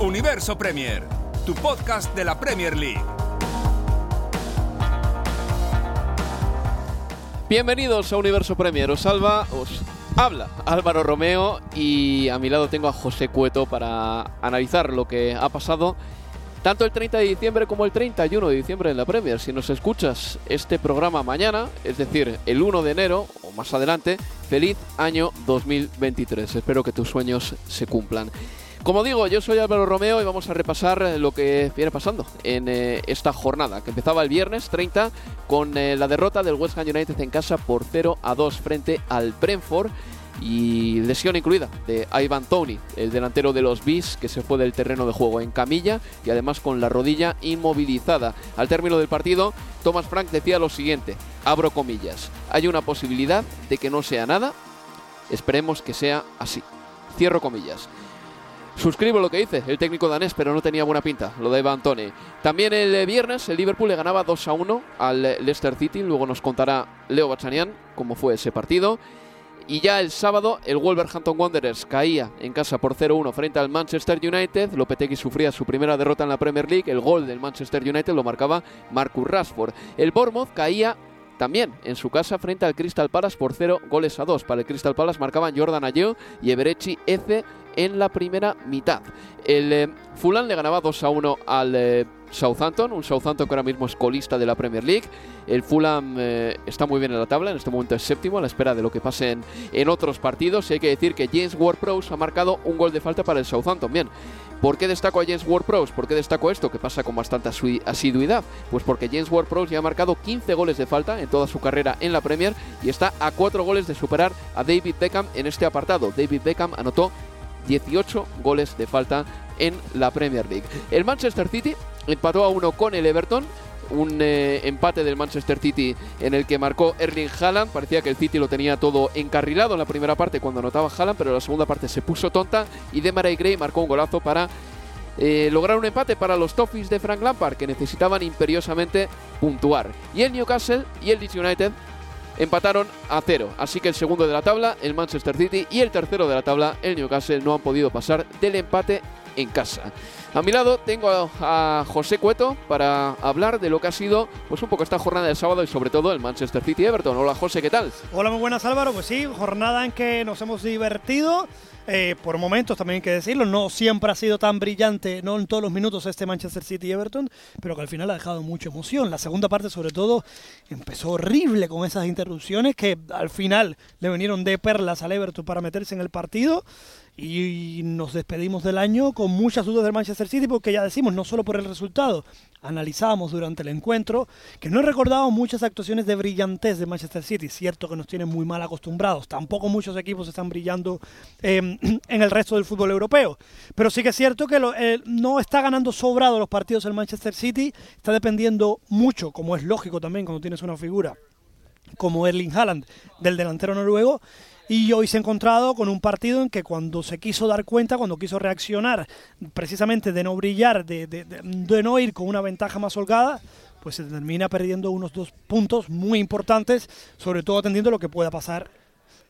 Universo Premier, tu podcast de la Premier League. Bienvenidos a Universo Premier. Os salva, os habla Álvaro Romeo y a mi lado tengo a José Cueto para analizar lo que ha pasado tanto el 30 de diciembre como el 31 de diciembre en la Premier. Si nos escuchas este programa mañana, es decir, el 1 de enero o más adelante, feliz año 2023. Espero que tus sueños se cumplan. Como digo, yo soy Álvaro Romeo y vamos a repasar lo que viene pasando en eh, esta jornada, que empezaba el viernes 30 con eh, la derrota del West Ham United en casa por 0 a 2 frente al Brentford y lesión incluida de Ivan Tony, el delantero de los Bees que se fue del terreno de juego en camilla y además con la rodilla inmovilizada. Al término del partido, Thomas Frank decía lo siguiente, abro comillas, hay una posibilidad de que no sea nada, esperemos que sea así. Cierro comillas. Suscribo lo que dice el técnico danés, pero no tenía buena pinta, lo de Ivan Tony. También el viernes el Liverpool le ganaba 2 a 1 al Leicester City, luego nos contará Leo Bachanian cómo fue ese partido. Y ya el sábado el Wolverhampton Wanderers caía en casa por 0-1 frente al Manchester United. Lopetegui sufría su primera derrota en la Premier League. El gol del Manchester United lo marcaba Marcus Rashford. El Bournemouth caía también en su casa frente al Crystal Palace por 0 goles a 2. Para el Crystal Palace marcaban Jordan Ayew y Eberechi Eze en la primera mitad. El eh, Fulham le ganaba 2 a 1 al eh, Southampton, un Southampton que ahora mismo es colista de la Premier League. El Fulham eh, está muy bien en la tabla, en este momento es séptimo, a la espera de lo que pase en, en otros partidos. Y hay que decir que James Ward-Prowse ha marcado un gol de falta para el Southampton. Bien, ¿Por qué destaco a James Ward-Prowse? ¿Por qué destaco esto que pasa con bastante asiduidad? Pues porque James Ward-Prowse ya ha marcado 15 goles de falta en toda su carrera en la Premier y está a 4 goles de superar a David Beckham en este apartado. David Beckham anotó 18 goles de falta en la Premier League. El Manchester City empató a uno con el Everton. Un eh, empate del Manchester City en el que marcó Erling Haaland. Parecía que el City lo tenía todo encarrilado en la primera parte cuando anotaba Haaland, pero en la segunda parte se puso tonta y Demarai Gray marcó un golazo para eh, lograr un empate para los Toffees de Frank Lampard que necesitaban imperiosamente puntuar. Y el Newcastle y el Leeds United empataron a cero. Así que el segundo de la tabla, el Manchester City, y el tercero de la tabla, el Newcastle, no han podido pasar del empate en casa. A mi lado tengo a, José Cueto para hablar de lo que ha sido pues un poco esta jornada del sábado y sobre todo el Manchester City Everton. Hola José, ¿qué tal? Hola, muy buenas Álvaro. Pues sí, jornada en que nos hemos divertido. Eh, por momentos también hay que decirlo, no siempre ha sido tan brillante, no en todos los minutos este Manchester City Everton, pero que al final ha dejado mucha emoción. La segunda parte, sobre todo, empezó horrible con esas interrupciones que al final le vinieron de perlas al Everton para meterse en el partido. Y nos despedimos del año con muchas dudas del Manchester City porque ya decimos, no solo por el resultado, analizamos durante el encuentro que no he recordado muchas actuaciones de brillantez de Manchester City, cierto que nos tienen muy mal acostumbrados, tampoco muchos equipos están brillando eh, en el resto del fútbol europeo, pero sí que es cierto que lo- eh, no está ganando sobrado los partidos el Manchester City, está dependiendo mucho, como es lógico también cuando tienes una figura como Erling Haaland del delantero noruego y hoy se ha encontrado con un partido en que cuando se quiso dar cuenta, cuando quiso reaccionar precisamente de no brillar, de, de- de- no ir con una ventaja más holgada, pues se termina perdiendo unos dos puntos muy importantes, sobre todo atendiendo lo que pueda pasar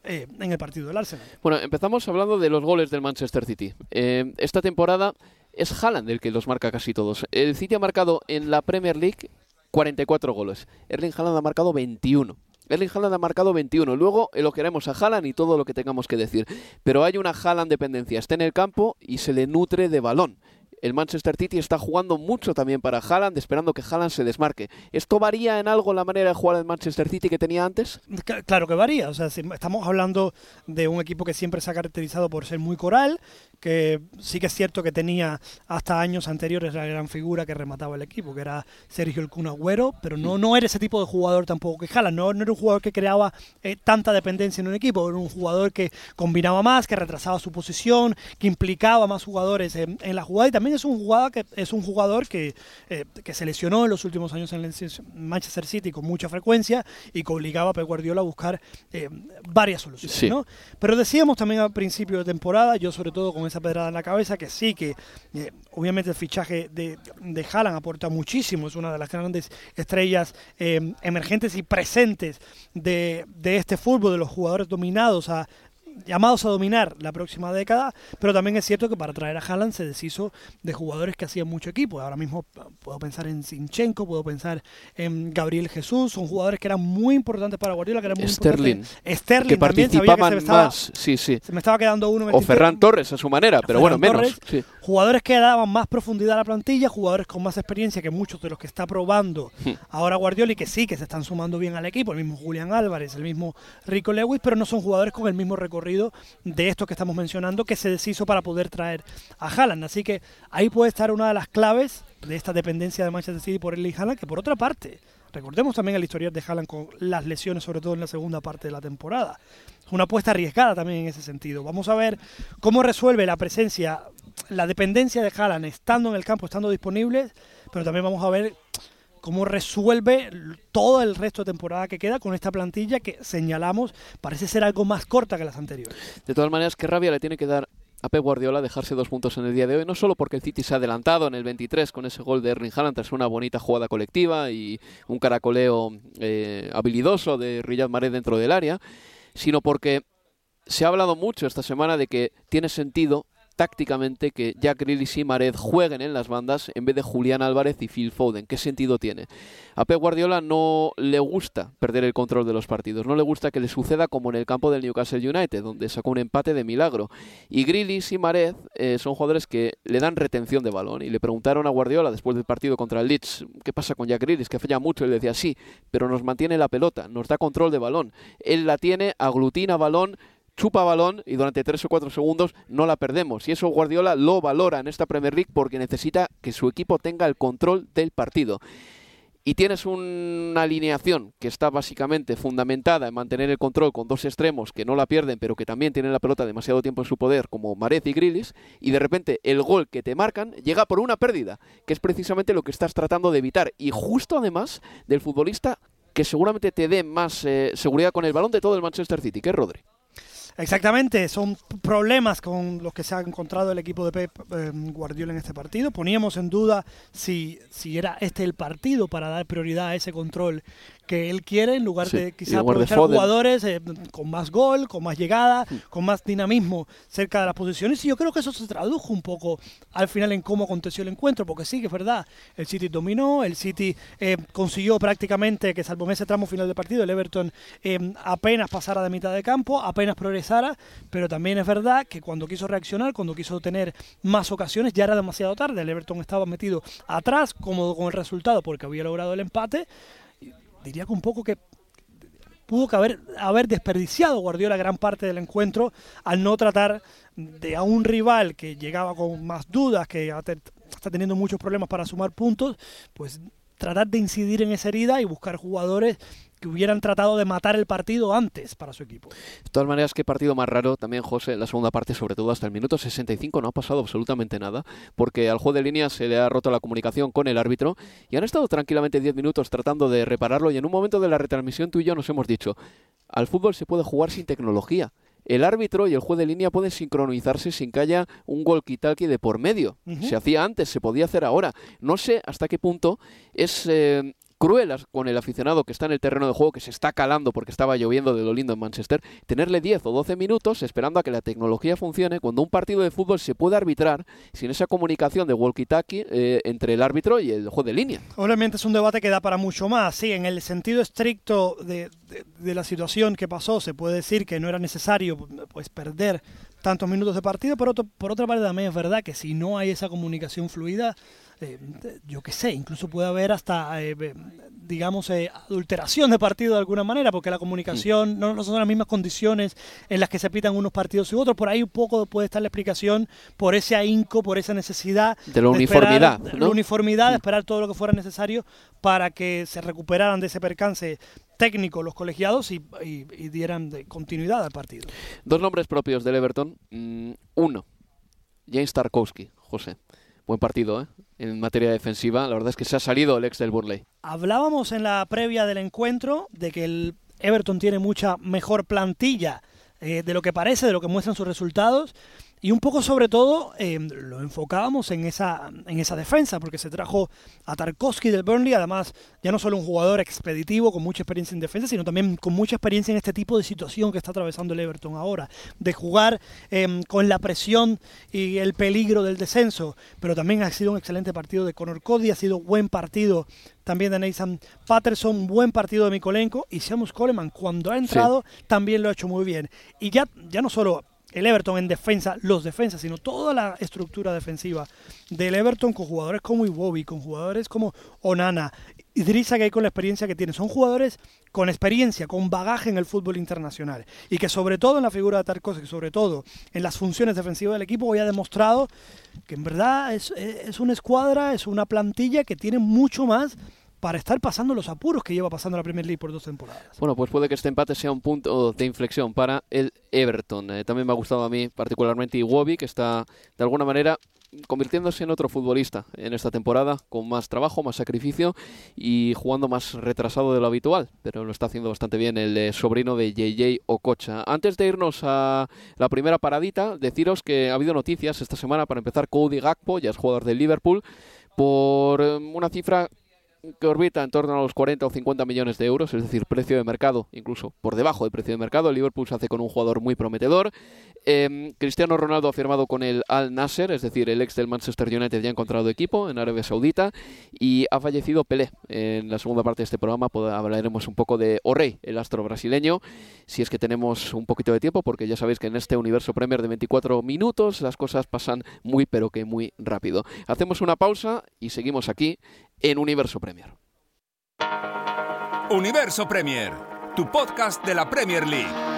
eh, en el partido del Arsenal. Bueno, empezamos hablando de los goles del Manchester City. Eh, esta temporada es Haaland el que los marca casi todos. El City ha marcado en la Premier League 44 goles. Erling Haaland ha marcado 21. Erling Haaland ha marcado 21. Luego elogiaremos a Haaland y todo lo que tengamos que decir. Pero hay una Haaland dependencia. Está en el campo y se le nutre de balón el Manchester City está jugando mucho también para Haaland, esperando que Haaland se desmarque. ¿Esto varía en algo la manera de jugar del Manchester City que tenía antes? Claro que varía. O sea, estamos hablando de un equipo que siempre se ha caracterizado por ser muy coral, que sí que es cierto que tenía hasta años anteriores la gran figura que remataba el equipo, que era Sergio El Kun Agüero, pero no, no era ese tipo de jugador tampoco que Haaland. No, no era un jugador que creaba eh, tanta dependencia en un equipo, era un jugador que combinaba más, que retrasaba su posición, que implicaba más jugadores en, en la jugada y también es un jugador que, es un jugador que, eh, que se lesionó en los últimos años en el Manchester City con mucha frecuencia y que obligaba a Pep Guardiola a buscar eh, varias soluciones. Pero decíamos también al principio de temporada, yo sobre todo con esa pedrada en la cabeza, que sí, que eh, obviamente el fichaje de, de Haaland aporta muchísimo, es una de las grandes estrellas emergentes y presentes de, de este fútbol, de los jugadores dominados a, llamados a dominar la próxima década, pero también es cierto que para traer a Haaland se deshizo de jugadores que hacían mucho equipo. Ahora mismo puedo pensar en Sinchenko, puedo pensar en Gabriel Jesús, son jugadores que eran muy importantes para Guardiola, que eran muy Sterling, Sterling que participaban que más, sí, sí. Se me estaba quedando uno. O Ferran Torres a su manera, pero bueno, menos. Jugadores que daban más profundidad a la plantilla, jugadores con más experiencia que muchos de los que está probando hmm. ahora Guardiola y que sí, que se están sumando bien al equipo, el mismo Julián Álvarez, el mismo Rico Lewis, pero no son jugadores con el mismo recorrido de esto que estamos mencionando que se deshizo para poder traer a Haaland. Así que ahí puede estar una de las claves de esta dependencia de Manchester City por Erling Haaland, que por otra parte, recordemos también el historial de Haaland con las lesiones, sobre todo en la segunda parte de la temporada. Es una apuesta arriesgada también en ese sentido. Vamos a ver cómo resuelve la presencia, la dependencia de Haaland estando en el campo, estando disponible, pero también vamos a ver cómo resuelve todo el resto de temporada que queda con esta plantilla que señalamos parece ser algo más corta que las anteriores. De todas maneras, qué rabia le tiene que dar a Pep Guardiola dejarse dos puntos en el día de hoy, no solo porque el City se ha adelantado en el 23 con ese gol de Erling Haaland tras una bonita jugada colectiva y un caracoleo eh, habilidoso de Riyad Mahrez dentro del área, sino porque se ha hablado mucho esta semana de que tiene sentido tácticamente que Jack Grealish y Mared jueguen en las bandas en vez de Julián Álvarez y Phil Foden. ¿Qué sentido tiene? A Pep Guardiola no le gusta perder el control de los partidos, no le gusta que le suceda como en el campo del Newcastle United, donde sacó un empate de milagro. Y Grealish y Mared eh, son jugadores que le dan retención de balón. Y le preguntaron a Guardiola después del partido contra el Leeds, ¿qué pasa con Jack Grealish? Que falla mucho. Y le decía, sí, pero nos mantiene la pelota, nos da control de balón. Él la tiene, aglutina balón, chupa balón y durante tres o cuatro segundos no la perdemos. Y eso Guardiola lo valora en esta Premier League porque necesita que su equipo tenga el control del partido. Y tienes una alineación que está básicamente fundamentada en mantener el control con dos extremos que no la pierden, pero que también tienen la pelota demasiado tiempo en su poder, como Marez y Grillis, y de repente el gol que te marcan llega por una pérdida, que es precisamente lo que estás tratando de evitar. Y justo además del futbolista que seguramente te dé más eh, seguridad con el balón de todo el Manchester City, que es Rodri. Exactamente, son problemas con los que se ha encontrado el equipo de Pep eh, Guardiola en este partido. Poníamos en duda si, si era este el partido para dar prioridad a ese control que él quiere en lugar de quizás aprovechar jugadores eh, con más gol, con más llegada, mm. con más dinamismo cerca de las posiciones. Y yo creo que eso se tradujo un poco al final en cómo aconteció el encuentro, porque sí que es verdad, el City dominó, el City eh, consiguió prácticamente que salvo ese tramo final del partido, el Everton eh, apenas pasara de mitad de campo, apenas progresara, pero también es verdad que cuando quiso reaccionar, cuando quiso tener más ocasiones, ya era demasiado tarde, el Everton estaba metido atrás, cómodo con el resultado porque había logrado el empate diría que un poco que pudo que haber, haber desperdiciado Guardiola gran parte del encuentro al no tratar de a un rival que llegaba con más dudas, que está teniendo muchos problemas para sumar puntos, pues tratar de incidir en esa herida y buscar jugadores que hubieran tratado de matar el partido antes para su equipo. De todas maneras, qué partido más raro también, José, la segunda parte, sobre todo hasta el minuto 65, no ha pasado absolutamente nada, porque al juego de línea se le ha roto la comunicación con el árbitro y han estado tranquilamente 10 minutos tratando de repararlo y en un momento de la retransmisión tú y yo nos hemos dicho, al fútbol se puede jugar sin tecnología el árbitro y el juez de línea pueden sincronizarse sin que haya un walkie-talkie de por medio. Se hacía antes, se podía hacer ahora. No sé hasta qué punto es eh, cruelas con el aficionado que está en el terreno de juego, que se está calando porque estaba lloviendo de lo lindo en Manchester, tenerle 10 o 12 minutos esperando a que la tecnología funcione cuando un partido de fútbol se puede arbitrar sin esa comunicación de walkie-talkie eh, entre el árbitro y el juego de línea. Obviamente es un debate que da para mucho más. Sí, en el sentido estricto de, de la situación que pasó, se puede decir que no era necesario pues perder tantos minutos de partido, pero por otra parte también es verdad que si no hay esa comunicación fluida, eh, yo qué sé, incluso puede haber hasta, eh, digamos, eh, adulteración de partido de alguna manera, porque la comunicación no, son las mismas condiciones en las que se pitan unos partidos y otros. Por ahí un poco puede estar la explicación por ese ahínco, por esa necesidad de la uniformidad. La uniformidad, de esperar todo lo que fuera necesario para que se recuperaran de ese percance técnico los colegiados y, dieran de continuidad al partido. Dos nombres propios del Everton. Mm, uno, James Tarkowski, José. Buen partido, ¿eh? En materia defensiva, la verdad es que se ha salido el ex del Burnley. Hablábamos en la previa del encuentro de que el Everton tiene mucha mejor plantilla eh, de lo que parece, de lo que muestran sus resultados. Y un poco sobre todo eh, lo enfocábamos en esa, en esa defensa, porque se trajo a Tarkovsky del Burnley, además ya no solo un jugador expeditivo con mucha experiencia en defensa, sino también con mucha experiencia en este tipo de situación que está atravesando el Everton ahora, de jugar em, con la presión y el peligro del descenso, pero también ha sido un excelente partido de Conor Cody, ha sido buen partido también de Nathan Patterson, buen partido de Mikolenko y Seamus Coleman cuando ha entrado también lo ha hecho muy bien. Y ya, ya no solo el Everton en defensa, los defensas, sino toda la estructura defensiva del Everton con jugadores como Iwobi, con jugadores como Onana, Idrissa hay con la experiencia que tiene. Son jugadores con experiencia, con bagaje en el fútbol internacional. Y que sobre todo en la figura de Tarkovsky, sobre todo en las funciones defensivas del equipo, hoy ha demostrado que en verdad es, es una escuadra, es una plantilla que tiene mucho más para estar pasando los apuros que lleva pasando la Premier League por dos temporadas. Bueno, pues puede que este empate sea un punto de inflexión para el Everton. Eh, también me ha gustado a mí particularmente Iwobi, que está de alguna manera convirtiéndose en otro futbolista en esta temporada, con más trabajo, más sacrificio y jugando más retrasado de lo habitual, pero lo está haciendo bastante bien el eh, sobrino de JJ Ococha. Antes de irnos a la primera paradita, deciros que ha habido noticias esta semana para empezar Cody Gakpo, ya es jugador del Liverpool, por eh, una cifra que orbita en torno a los 40 o 50 millones de euros, es decir, precio de mercado, incluso por debajo del precio de mercado. El Liverpool se hace con un jugador muy prometedor. Em, Cristiano Ronaldo ha firmado con el Al Nasser, es decir, el ex del Manchester United ya ha encontrado equipo en Arabia Saudita y ha fallecido Pelé. En la segunda parte de este programa hablaremos un poco de Orey, el astro brasileño, si es que tenemos un poquito de tiempo, porque ya sabéis que en este universo Premier de 24 minutos las cosas pasan muy pero que muy rápido. Hacemos una pausa y seguimos aquí en Universo Premier. Universo Premier, tu podcast de la Premier League.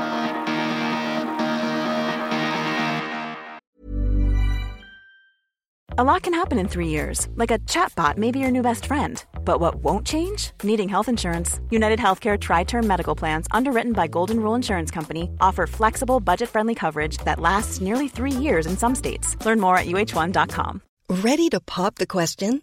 A lot can happen in three years, like a chatbot may be your new best friend. But what won't change? Needing health insurance. United Healthcare Tri Term Medical Plans, underwritten by Golden Rule Insurance Company, offer flexible, budget friendly coverage that lasts nearly three years in some states. Learn more at uh1.com. Ready to pop the question?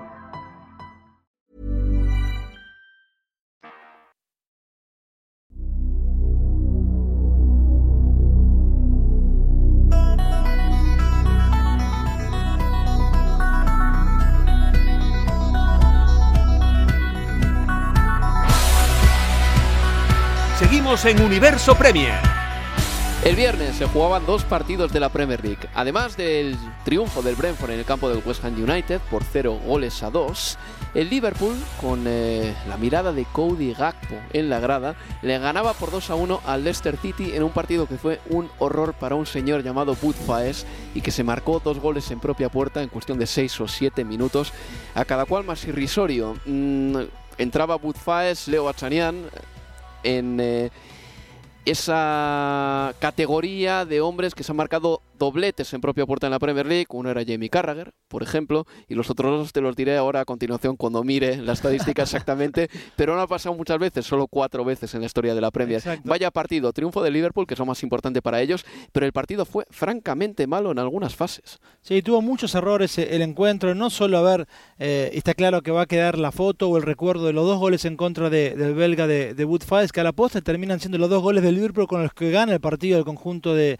En Universo Premier. El viernes se jugaban dos partidos de la Premier League. Además del triunfo del Brentford en el campo del West Ham United por 0 goles a 2, el Liverpool, con eh, la mirada de Cody Gakpo en la grada, le ganaba por 2 a 1 al Leicester City en un partido que fue un horror para un señor llamado Bud Faes y que se marcó dos goles en propia puerta en cuestión de 6 o 7 minutos, a cada cual más irrisorio. Mm, entraba Bud Faes, Leo Achanian en... Eh, esa categoría de hombres que se han marcado dobletes en propia puerta en la Premier League. Uno era Jamie Carragher, por ejemplo, y los otros dos te los diré ahora a continuación cuando mire la estadística exactamente, pero no ha pasado muchas veces, solo cuatro veces en la historia de la Premier. Vaya partido, triunfo de Liverpool, que es lo más importante para ellos, pero el partido fue francamente malo en algunas fases. Sí, tuvo muchos errores eh, el encuentro, no solo a ver, eh, está claro que va a quedar la foto o el recuerdo de los dos goles en contra del belga de, de Wood que a la posta terminan siendo los dos goles del Liverpool con los que gana el partido del conjunto de,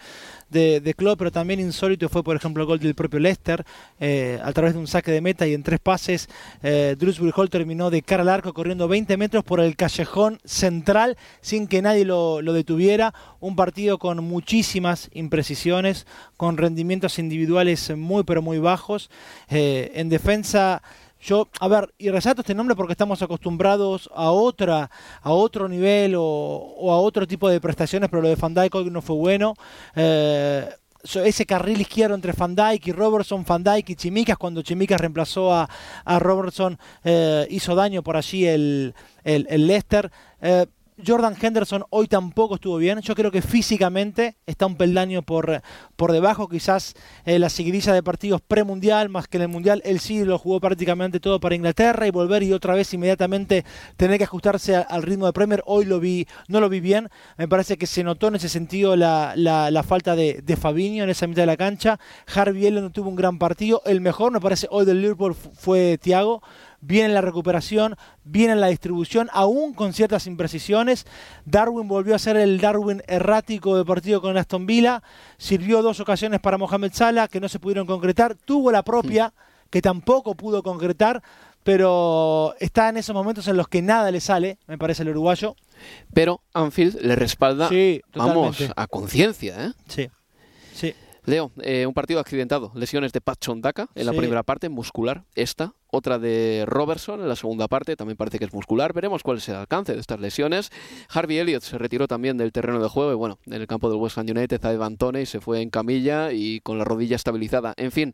de, de Klopp, pero también insólito fue, por ejemplo, el gol del propio Leicester, eh, a través de un saque de meta y en tres pases, eh, Hall terminó de cara al arco corriendo 20 metros por el callejón central sin que nadie lo, detuviera. Un partido con muchísimas imprecisiones, con rendimientos individuales muy pero muy bajos. Eh, en defensa yo, a ver, y resalto este nombre porque estamos acostumbrados a otra, a otro nivel o, a otro tipo de prestaciones, pero lo de Van Dijk hoy no fue bueno. Eh, ese carril izquierdo entre Van Dijk y Robertson, Van Dijk y Chimicas, cuando Chimicas reemplazó a, Robertson, eh, hizo daño por allí el, el, Leicester. Eh, Jordan Henderson hoy tampoco estuvo bien. Yo creo que físicamente está un peldaño por, por debajo. Quizás eh, la seguidilla de partidos premundial, más que en el mundial, él sí lo jugó prácticamente todo para Inglaterra y volver y otra vez inmediatamente tener que ajustarse al ritmo de Premier. Hoy lo vi, no lo vi bien. Me parece que se notó en ese sentido la, la, falta de, de Fabinho en esa mitad de la cancha. Harvey Ellen tuvo un gran partido. El mejor, me parece, hoy del Liverpool fue Thiago viene la recuperación, viene la distribución, aún con ciertas imprecisiones. Darwin volvió a ser el Darwin errático de partido con Aston Villa, sirvió dos ocasiones para Mohamed Salah que no se pudieron concretar, tuvo la propia que tampoco pudo concretar, pero está en esos momentos en los que nada le sale, me parece el uruguayo. Pero Anfield le respalda, vamos, a conciencia, ¿eh? Sí. Sí. Leo, eh, un partido accidentado. Lesiones de Pat Chondaka en la primera parte, muscular, esta. Otra de Robertson en la segunda parte, también parece que es muscular. Veremos cuál es el alcance de estas lesiones. Harvey Elliott se retiró también del terreno de juego y bueno, en el campo del West Ham United Evan y se fue en camilla y con la rodilla estabilizada. En fin,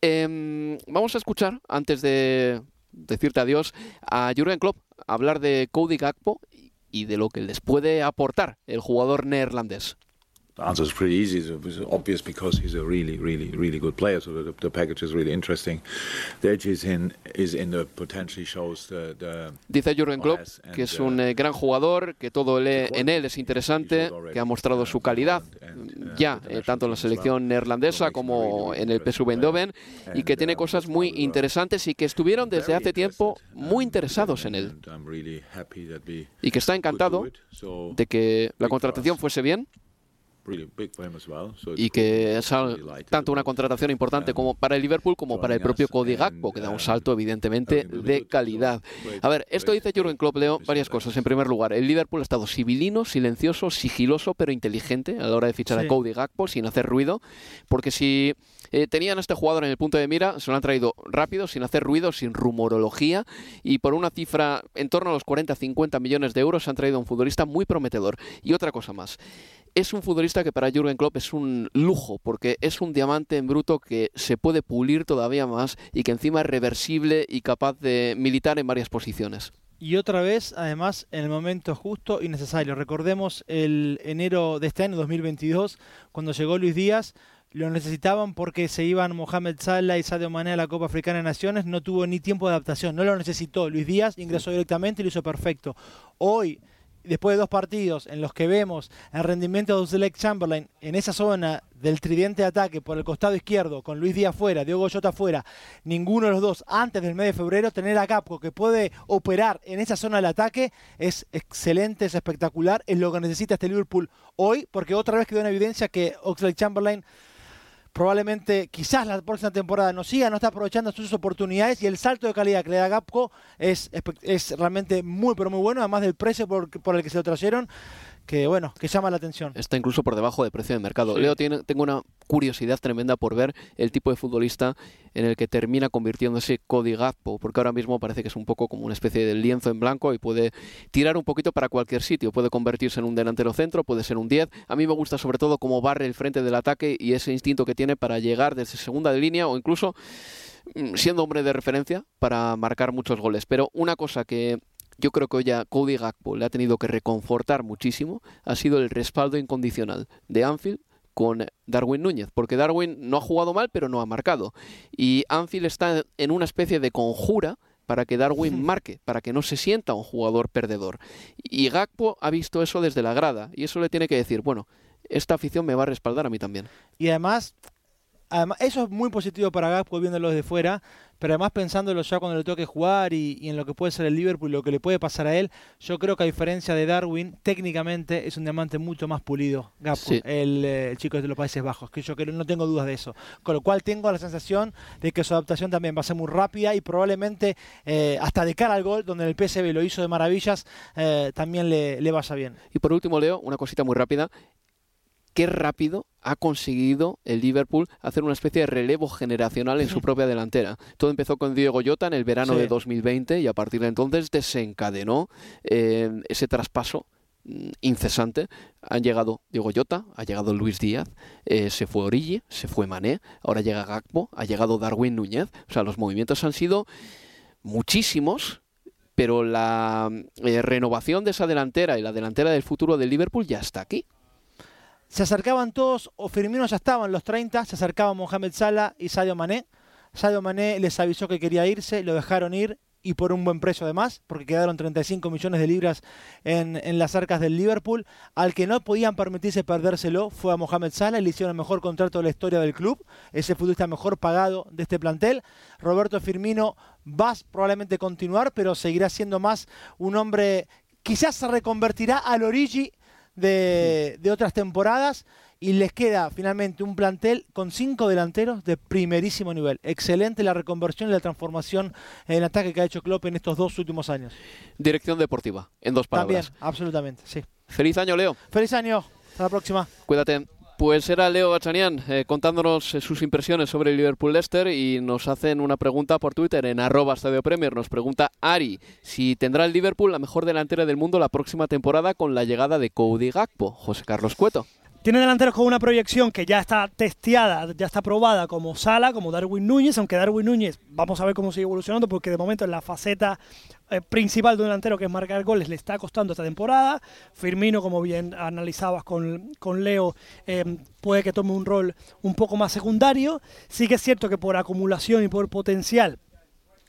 em, vamos a escuchar, antes de decirte adiós, a Jurgen Klopp hablar de Cody Gakpo y de lo que les puede aportar el jugador neerlandés. Answer is pretty easy. It's obvious because he's a really, really, really good player. So the, the package is really interesting. The edge is in, is in the potentially shows the, the Dice Jurgen Klopp que es un eh, gran jugador, que todo le, en él es interesante, que ha mostrado su calidad uh, ya eh, tanto en la selección neerlandesa como en el PSV Eindhoven y que tiene uh, cosas muy interesantes y que estuvieron desde hace tiempo muy interesados en él. Y que está encantado de que la contratación fuese bien y que es tanto una contratación importante como para el Liverpool como para el propio Cody Gakpo, que da un salto evidentemente de calidad. A ver, esto dice Jurgen Klopp, Leo, varias cosas. En primer lugar, el Liverpool ha estado civilino, silencioso, sigiloso, pero inteligente a la hora de fichar a Cody Gakpo sin hacer ruido, porque si eh, tenían a este jugador en el punto de mira, se lo han traído rápido, sin hacer ruido, sin rumorología y por una cifra en torno a los 40-50 millones de euros se han traído a un futbolista muy prometedor. Y otra cosa más, es un futbolista que para Jürgen Klopp es un lujo, porque es un diamante en bruto que se puede pulir todavía más y que encima es reversible y capaz de militar en varias posiciones. Y otra vez, además, en el momento justo y necesario. Recordemos el enero de este año, 2022, cuando llegó Luis Díaz, lo necesitaban porque se iban Mohamed Salah y Sadio Mané a la Copa Africana de Naciones, no tuvo ni tiempo de adaptación, no lo necesitó. Luis Díaz ingresó directamente y lo hizo perfecto. Hoy después de dos partidos en los que vemos el rendimiento de Select Chamberlain en esa zona del tridente de ataque por el costado izquierdo, con Luis Díaz fuera, Diego Goyota fuera, ninguno de los dos antes del mes de febrero, tener a Capco que puede operar en esa zona del ataque es excelente, es espectacular, es lo que necesita este Liverpool hoy, porque otra vez quedó en evidencia que Oxlade Chamberlain probablemente quizás la próxima temporada no siga, no está aprovechando sus oportunidades y el salto de calidad que le da Gapco es, es realmente muy pero muy bueno, además del precio por, el que se lo trajeron, que bueno, que llama la atención. Está incluso por debajo del precio de mercado. Sí. Leo, tiene, tengo una curiosidad tremenda por ver el tipo de futbolista en el que termina convirtiéndose Cody Gakpo, porque ahora mismo parece que es un poco como una especie de lienzo en blanco y puede tirar un poquito para cualquier sitio. Puede convertirse en un delantero centro, puede ser un 10. A mí me gusta sobre todo cómo barre el frente del ataque y ese instinto que tiene para llegar desde segunda de línea o incluso mm, siendo hombre de referencia para marcar muchos goles. Pero una cosa que yo creo que hoy a Cody Gakpo le ha tenido que reconfortar muchísimo ha sido el respaldo incondicional de Anfield con Darwin Núñez, porque Darwin no ha jugado mal, pero no ha marcado. Y Anfield está en una especie de conjura para que Darwin marque, para que no se sienta un jugador perdedor. Y Gakpo ha visto eso desde la grada, y eso le tiene que decir, bueno, esta afición me va a respaldar a mí también. Y además, además eso es muy positivo para Gakpo viéndolo desde fuera, pero además pensándolo ya cuando le toque jugar y, y en lo que puede ser el Liverpool y lo que le puede pasar a él, yo creo que a diferencia de Darwin, técnicamente es un diamante mucho más pulido, Gakpo, Sí. el, eh, el chico de los Países Bajos, que yo creo, no tengo dudas de eso. Con lo cual tengo la sensación de que su adaptación también va a ser muy rápida y probablemente eh, hasta de cara al gol, donde el PSV lo hizo de maravillas, eh, también le, le vaya bien. Y por último, Leo, una cosita muy rápida. Qué rápido ha conseguido el Liverpool hacer una especie de relevo generacional en su propia delantera. Todo empezó con Diego Llota en el verano Sí. de 2020 y a partir de entonces desencadenó eh, ese traspaso mm, incesante. Han llegado Diego Llota, ha llegado Luis Díaz, eh, se fue Origi, se fue Mané, ahora llega Gakpo, ha llegado Darwin Núñez. O sea, los movimientos han sido muchísimos, pero la eh, renovación de esa delantera y la delantera del futuro del Liverpool ya está aquí. Se acercaban todos, o Firmino ya estaba en los 30, se acercaban Mohamed Salah y Sadio Mané. Sadio Mané les avisó que quería irse, lo dejaron ir y por un buen precio además, porque quedaron 35 millones de libras en, las arcas del Liverpool. Al que no podían permitirse perdérselo fue a Mohamed Salah le hicieron el mejor contrato de la historia del club, ese futbolista mejor pagado de este plantel. Roberto Firmino va a probablemente continuar, pero seguirá siendo más un hombre, quizás se reconvertirá al Origi de, de otras temporadas y les queda finalmente un plantel con cinco delanteros de primerísimo nivel. Excelente la reconversión y la transformación en ataque que ha hecho Klopp en estos dos últimos años. Dirección deportiva, en dos También, palabras. absolutamente, sí. Feliz año, Leo. Feliz año, hasta la próxima. Cuídate. Pues era Leo Bachanian eh, contándonos eh, sus impresiones sobre el Liverpool Leicester y nos hacen una pregunta por Twitter en arroba Estadio Premier. Nos pregunta Ari si tendrá el Liverpool la mejor delantera del mundo la próxima temporada con la llegada de Cody Gakpo. José Carlos Cueto. Tiene delanteros con una proyección que ya está testeada, ya está probada como Sala, como Darwin Núñez, aunque Darwin Núñez vamos a ver cómo sigue evolucionando porque de momento en la faceta eh, principal de un delantero que es marcar goles le está costando esta temporada. Firmino, como bien analizabas con, con Leo, eh, puede que tome un rol un poco más secundario. Sí que es cierto que por acumulación y por potencial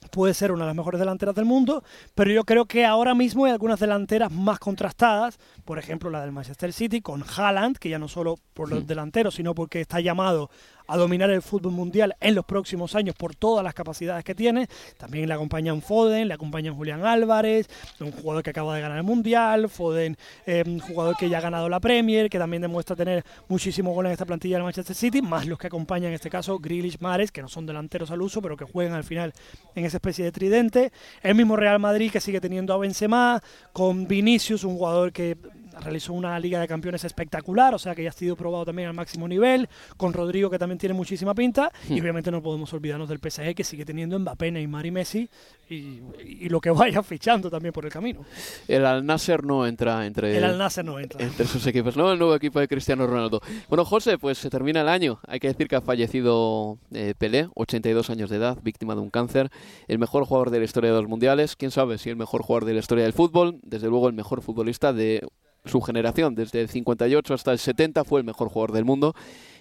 puede ser una de las mejores delanteras del mundo, pero yo creo que ahora mismo hay algunas delanteras más contrastadas, por ejemplo la del Manchester City con Haaland, que ya no solo por los delanteros, sino porque está llamado a dominar el fútbol mundial en los próximos años por todas las capacidades que tiene. También le acompañan Foden, le acompañan Julián Álvarez, un jugador que acaba de ganar el mundial, Foden, eh, un jugador que ya ha ganado la Premier, que también demuestra tener muchísimos goles en esta plantilla del Manchester City, más los que acompañan en este caso Grealish, Mares, que no son delanteros al uso, pero que juegan al final en esa especie de tridente. El mismo Real Madrid que sigue teniendo a Benzema, con Vinicius, un jugador que realizó una Liga de Campeones espectacular, o sea que ya ha sido probado también al máximo nivel, con Rodrigo que también tiene muchísima pinta, y obviamente no podemos olvidarnos del PSG que sigue teniendo Mbappé, Neymar y Messi, y, y lo que vaya fichando también por el camino. El Al Nasser no entra entre, El Al Nasser no entra. entre esos equipos, ¿no? El nuevo equipo de Cristiano Ronaldo. Bueno, José, pues se termina el año. Hay que decir que ha fallecido eh, Pelé, 82 años de edad, víctima de un cáncer. El mejor jugador de la historia de los mundiales. Quién sabe si el mejor jugador de la historia del fútbol. Desde luego el mejor futbolista de su generación. Desde el 58 hasta el 70 fue el mejor jugador del mundo.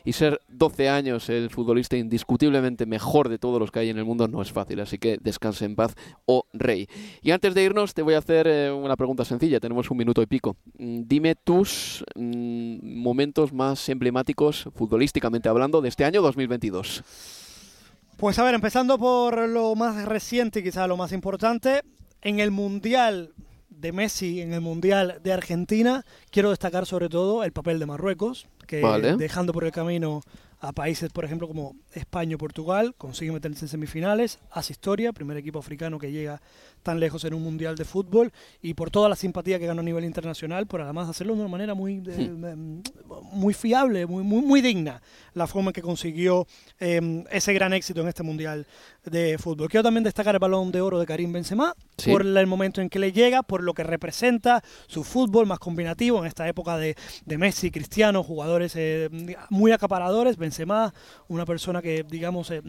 Y ser 12 años el futbolista indiscutiblemente mejor de todos los que hay en el mundo no es fácil. Así que descanse en paz, oh rey. Y antes de irnos, te voy a hacer eh, una pregunta sencilla. Tenemos un minuto y pico. Mm, Dime tus mm, momentos más emblemáticos, futbolísticamente hablando, de este año 2022. Pues a ver, empezando por lo más reciente quizá lo más importante, en el Mundial de Messi, en el Mundial de Argentina, quiero destacar sobre todo el papel de Marruecos, que Vale. dejando por el camino a países, por ejemplo, como España o Portugal, consigue meterse en semifinales, hace historia, primer equipo africano que llega tan lejos en un mundial de fútbol y por toda la simpatía que ganó a nivel internacional, por además hacerlo de una manera muy, eh, muy fiable, muy, muy, muy digna, la forma en que consiguió em, ese gran éxito en este mundial de fútbol. Quiero también destacar el balón de oro de Karim Benzema por el momento en que le llega, por lo que representa su fútbol más combinativo en esta época de, de Messi, Cristiano, jugadores eh, muy acaparadores. Benzema, una persona que, digamos, eh,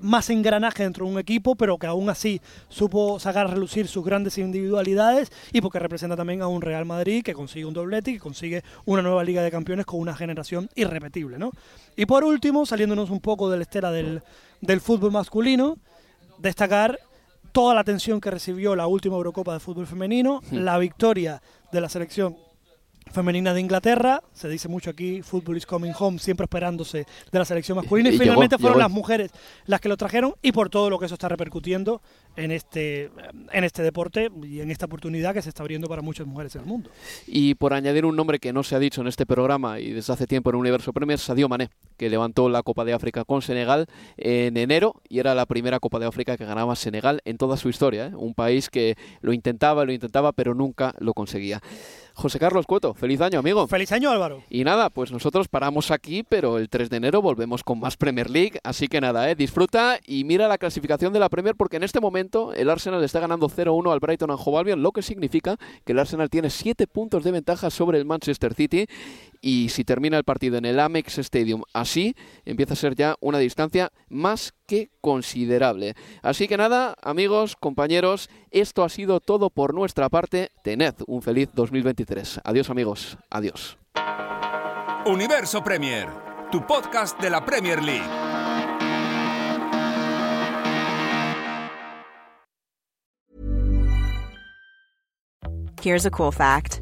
más engranaje dentro de un equipo, pero que aún así supo sacar a relucir sus grandes individualidades y porque representa también a un Real Madrid que consigue un doblete y que consigue una nueva Liga de Campeones con una generación irrepetible, ¿no? Y por último, saliéndonos un poco de la estera del, del fútbol masculino, destacar toda la atención que recibió la última Eurocopa de fútbol femenino, la victoria de la selección femenina de Inglaterra, se dice mucho aquí, Football is coming home, siempre esperándose de la selección masculina, y, Y finalmente llegó, fueron llegó. las mujeres las que lo trajeron y por todo lo que eso está repercutiendo en este, en este deporte y en esta oportunidad que se está abriendo para muchas mujeres en el mundo. Y por añadir un nombre que no se ha dicho en este programa y desde hace tiempo en Universo Premier, Sadio Mané, que levantó la Copa de África con Senegal en enero y era la primera Copa de África que ganaba Senegal en toda su historia. ¿eh? Un país que lo intentaba, lo intentaba, pero nunca lo conseguía. José Carlos Cueto, feliz año, amigo. Feliz año, Álvaro. Y nada, pues nosotros paramos aquí, pero el 3 de enero volvemos con más Premier League. Así que nada, ¿eh? disfruta y mira la clasificación de la Premier porque en este momento el Arsenal está ganando 0-1 al Brighton and Hove Albion, lo que significa que el Arsenal tiene 7 puntos de ventaja sobre el Manchester City. Y si termina el partido en el Amex Stadium así, empieza a ser ya una distancia más que considerable. Así que nada, amigos, compañeros, esto ha sido todo por nuestra parte. Tened un feliz 2023. Adiós, amigos. Adiós. Universo Premier, tu podcast de la Premier League. Here's a cool fact